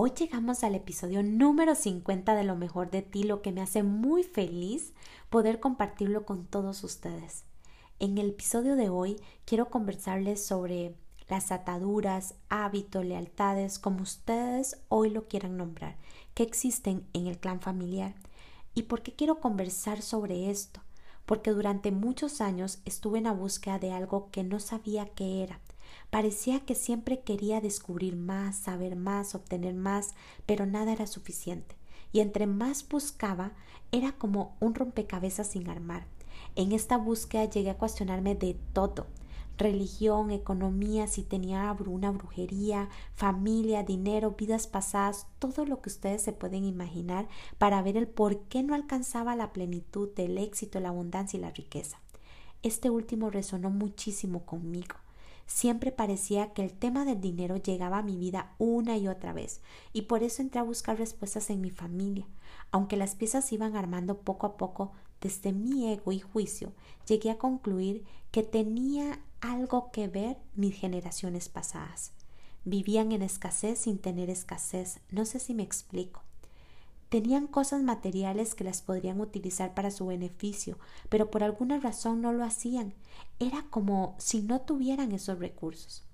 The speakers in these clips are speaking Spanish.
Hoy llegamos al episodio número 50 de Lo mejor de ti, lo que me hace muy feliz poder compartirlo con todos ustedes. En el episodio de hoy quiero conversarles sobre las ataduras, hábitos, lealtades, como ustedes hoy lo quieran nombrar, que existen en el clan familiar. ¿Y por qué quiero conversar sobre esto? Porque durante muchos años estuve en la búsqueda de algo que no sabía qué era Parecía que siempre quería descubrir más, saber más, obtener más, pero nada era suficiente. Y entre más buscaba, era como un rompecabezas sin armar. En esta búsqueda llegué a cuestionarme de todo religión, economía, si tenía una brujería, familia, dinero, vidas pasadas, todo lo que ustedes se pueden imaginar para ver el por qué no alcanzaba la plenitud del éxito, la abundancia y la riqueza. Este último resonó muchísimo conmigo. Siempre parecía que el tema del dinero llegaba a mi vida una y otra vez, y por eso entré a buscar respuestas en mi familia. Aunque las piezas iban armando poco a poco, desde mi ego y juicio, llegué a concluir que tenía algo que ver mis generaciones pasadas. Vivían en escasez sin tener escasez. No sé si me explico. Tenían cosas materiales que las podrían utilizar para su beneficio, pero por alguna razón no lo hacían. Era como si no tuvieran esos recursos.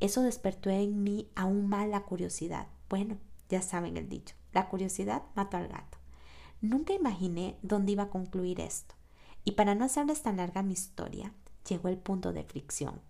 Eso despertó en mí aún más la curiosidad. Bueno, ya saben el dicho, la curiosidad mató al gato. Nunca imaginé dónde iba a concluir esto. Y para no hacerles tan larga mi historia, llegó el punto de fricción.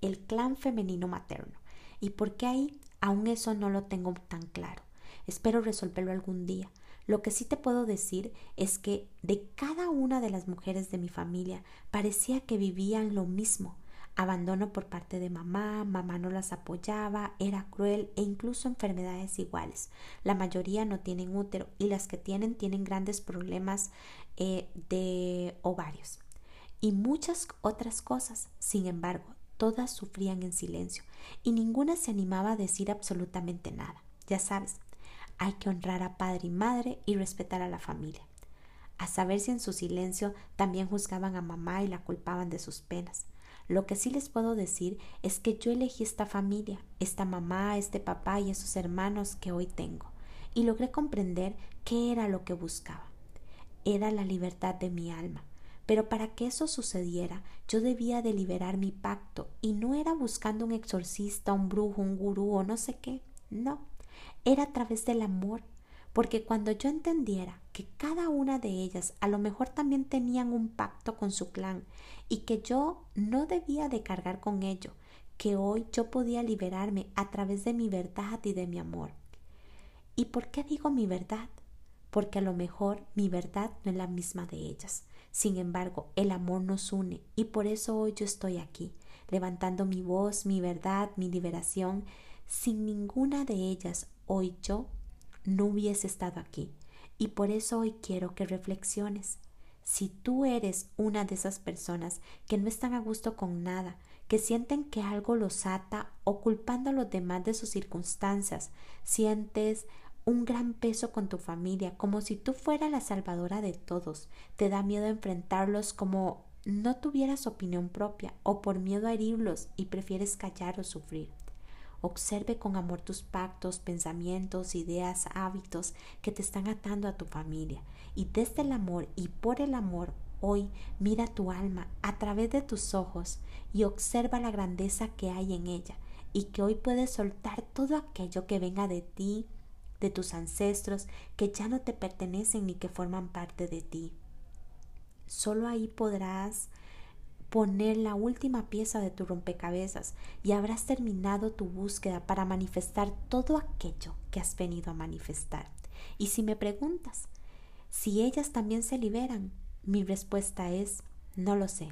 El clan femenino materno. ¿Y por qué ahí? Aún eso no lo tengo tan claro. Espero resolverlo algún día. Lo que sí te puedo decir es que de cada una de las mujeres de mi familia parecía que vivían lo mismo. Abandono por parte de mamá, mamá no las apoyaba, era cruel e incluso enfermedades iguales. La mayoría no tienen útero y las que tienen tienen grandes problemas eh, de ovarios y muchas otras cosas. Sin embargo, todas sufrían en silencio y ninguna se animaba a decir absolutamente nada. Ya sabes, hay que honrar a padre y madre y respetar a la familia. A saber si en su silencio también juzgaban a mamá y la culpaban de sus penas. Lo que sí les puedo decir es que yo elegí esta familia, esta mamá, este papá y esos hermanos que hoy tengo, y logré comprender qué era lo que buscaba. Era la libertad de mi alma. Pero para que eso sucediera, yo debía de liberar mi pacto, y no era buscando un exorcista, un brujo, un gurú o no sé qué. No, era a través del amor, porque cuando yo entendiera que cada una de ellas a lo mejor también tenían un pacto con su clan y que yo no debía de cargar con ello, que hoy yo podía liberarme a través de mi verdad y de mi amor. ¿Y por qué digo mi verdad? Porque a lo mejor mi verdad no es la misma de ellas. Sin embargo, el amor nos une y por eso hoy yo estoy aquí, levantando mi voz, mi verdad, mi liberación. Sin ninguna de ellas hoy yo no hubiese estado aquí. Y por eso hoy quiero que reflexiones. Si tú eres una de esas personas que no están a gusto con nada, que sienten que algo los ata o culpando a los demás de sus circunstancias, sientes un gran peso con tu familia, como si tú fueras la salvadora de todos, te da miedo enfrentarlos como no tuvieras opinión propia o por miedo a herirlos y prefieres callar o sufrir. Observe con amor tus pactos, pensamientos, ideas, hábitos que te están atando a tu familia. Y desde el amor y por el amor, hoy mira tu alma a través de tus ojos y observa la grandeza que hay en ella y que hoy puedes soltar todo aquello que venga de ti, de tus ancestros, que ya no te pertenecen ni que forman parte de ti. Solo ahí podrás poner la última pieza de tu rompecabezas y habrás terminado tu búsqueda para manifestar todo aquello que has venido a manifestar. Y si me preguntas si ellas también se liberan, mi respuesta es no lo sé.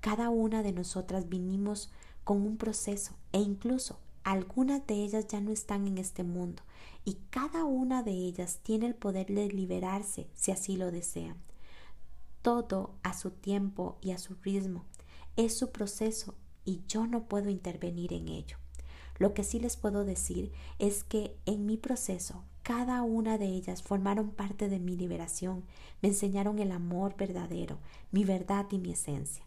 Cada una de nosotras vinimos con un proceso e incluso algunas de ellas ya no están en este mundo y cada una de ellas tiene el poder de liberarse si así lo desean. Todo a su tiempo y a su ritmo. Es su proceso y yo no puedo intervenir en ello. Lo que sí les puedo decir es que en mi proceso cada una de ellas formaron parte de mi liberación, me enseñaron el amor verdadero, mi verdad y mi esencia.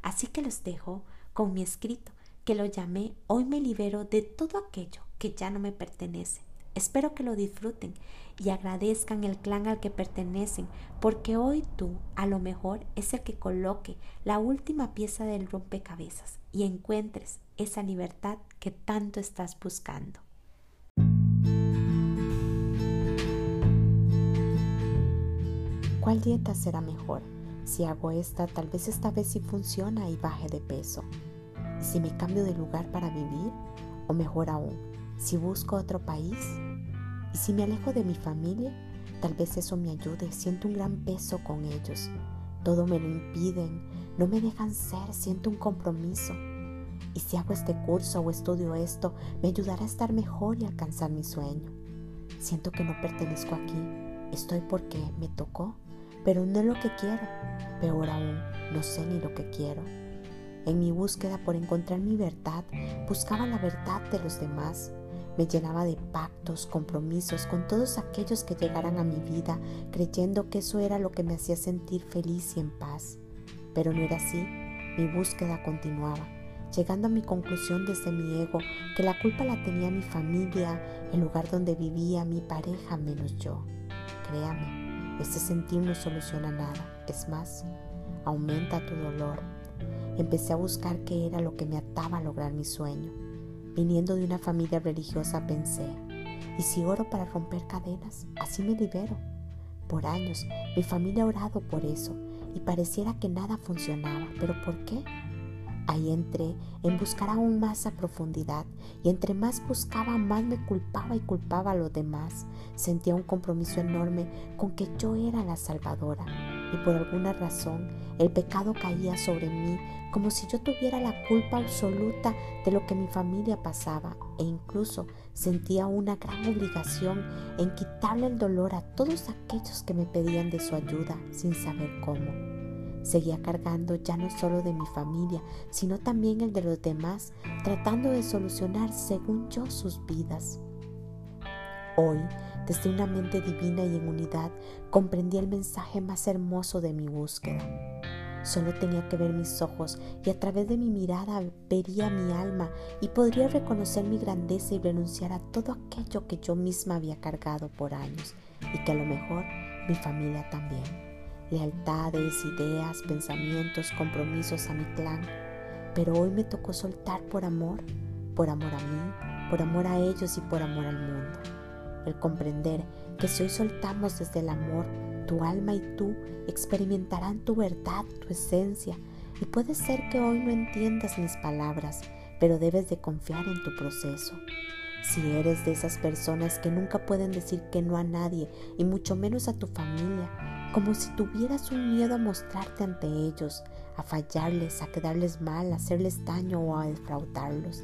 Así que los dejo con mi escrito, que lo llamé Hoy me libero de todo aquello que ya no me pertenece. Espero que lo disfruten y agradezcan el clan al que pertenecen, porque hoy tú a lo mejor es el que coloque la última pieza del rompecabezas y encuentres esa libertad que tanto estás buscando. ¿Cuál dieta será mejor? Si hago esta, tal vez esta vez sí funciona y baje de peso. ¿Y si me cambio de lugar para vivir? O mejor aún, si busco otro país. ¿Y si me alejo de mi familia? Tal vez eso me ayude, siento un gran peso con ellos. Todo me lo impiden, no me dejan ser, siento un compromiso. Y si hago este curso o estudio esto, me ayudará a estar mejor y alcanzar mi sueño. Siento que no pertenezco aquí, estoy porque me tocó pero no es lo que quiero. Peor aún, no sé ni lo que quiero. En mi búsqueda por encontrar mi verdad, buscaba la verdad de los demás. Me llenaba de pactos, compromisos con todos aquellos que llegaran a mi vida, creyendo que eso era lo que me hacía sentir feliz y en paz. Pero no era así. Mi búsqueda continuaba, llegando a mi conclusión desde mi ego que la culpa la tenía mi familia, el lugar donde vivía, mi pareja, menos yo. Créame, este sentir no soluciona nada, es más, aumenta tu dolor. Empecé a buscar qué era lo que me ataba a lograr mi sueño. Viniendo de una familia religiosa pensé, ¿y si oro para romper cadenas? Así me libero. Por años mi familia ha orado por eso y pareciera que nada funcionaba, pero ¿por qué? Ahí entré en buscar aún más a profundidad y entre más buscaba más me culpaba y culpaba a los demás. Sentía un compromiso enorme con que yo era la salvadora y por alguna razón el pecado caía sobre mí como si yo tuviera la culpa absoluta de lo que mi familia pasaba e incluso sentía una gran obligación en quitarle el dolor a todos aquellos que me pedían de su ayuda sin saber cómo. Seguía cargando ya no solo de mi familia, sino también el de los demás, tratando de solucionar según yo sus vidas. Hoy, desde una mente divina y en unidad, comprendí el mensaje más hermoso de mi búsqueda. Solo tenía que ver mis ojos y a través de mi mirada vería mi alma y podría reconocer mi grandeza y renunciar a todo aquello que yo misma había cargado por años y que a lo mejor mi familia también lealtades, ideas, pensamientos, compromisos a mi clan. Pero hoy me tocó soltar por amor, por amor a mí, por amor a ellos y por amor al mundo. El comprender que si hoy soltamos desde el amor, tu alma y tú experimentarán tu verdad, tu esencia. Y puede ser que hoy no entiendas mis palabras, pero debes de confiar en tu proceso. Si eres de esas personas que nunca pueden decir que no a nadie y mucho menos a tu familia, como si tuvieras un miedo a mostrarte ante ellos, a fallarles, a quedarles mal, a hacerles daño o a defraudarlos.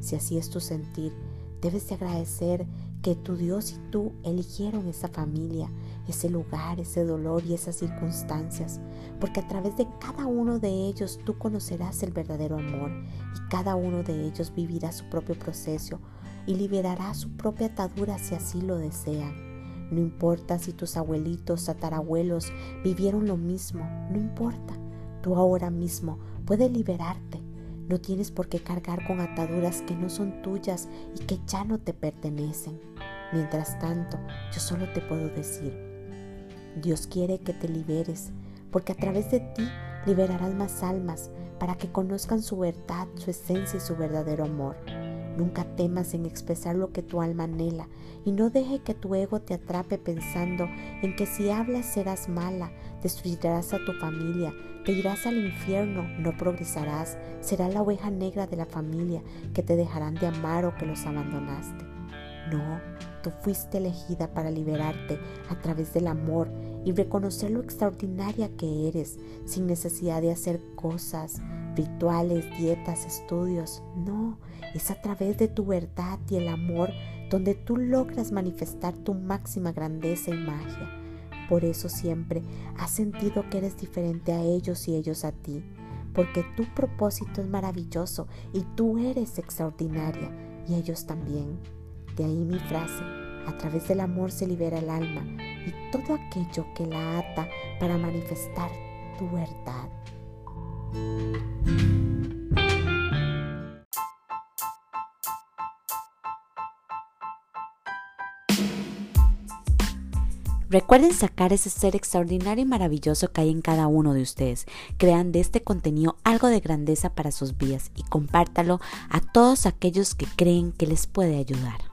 Si así es tu sentir, debes de agradecer que tu Dios y tú eligieron esa familia, ese lugar, ese dolor y esas circunstancias, porque a través de cada uno de ellos tú conocerás el verdadero amor y cada uno de ellos vivirá su propio proceso y liberará su propia atadura si así lo desean. No importa si tus abuelitos, tatarabuelos vivieron lo mismo, no importa. Tú ahora mismo puedes liberarte. No tienes por qué cargar con ataduras que no son tuyas y que ya no te pertenecen. Mientras tanto, yo solo te puedo decir, Dios quiere que te liberes, porque a través de ti liberarás más almas para que conozcan su verdad, su esencia y su verdadero amor. Nunca temas en expresar lo que tu alma anhela y no deje que tu ego te atrape pensando en que si hablas serás mala, destruirás a tu familia, te irás al infierno, no progresarás, serás la oveja negra de la familia que te dejarán de amar o que los abandonaste. No, tú fuiste elegida para liberarte a través del amor y reconocer lo extraordinaria que eres sin necesidad de hacer cosas, rituales, dietas, estudios. No, es a través de tu verdad y el amor donde tú logras manifestar tu máxima grandeza y magia. Por eso siempre has sentido que eres diferente a ellos y ellos a ti, porque tu propósito es maravilloso y tú eres extraordinaria y ellos también. De ahí mi frase, a través del amor se libera el alma y todo aquello que la ata para manifestar tu verdad. Recuerden sacar ese ser extraordinario y maravilloso que hay en cada uno de ustedes. Crean de este contenido algo de grandeza para sus vidas y compártalo a todos aquellos que creen que les puede ayudar.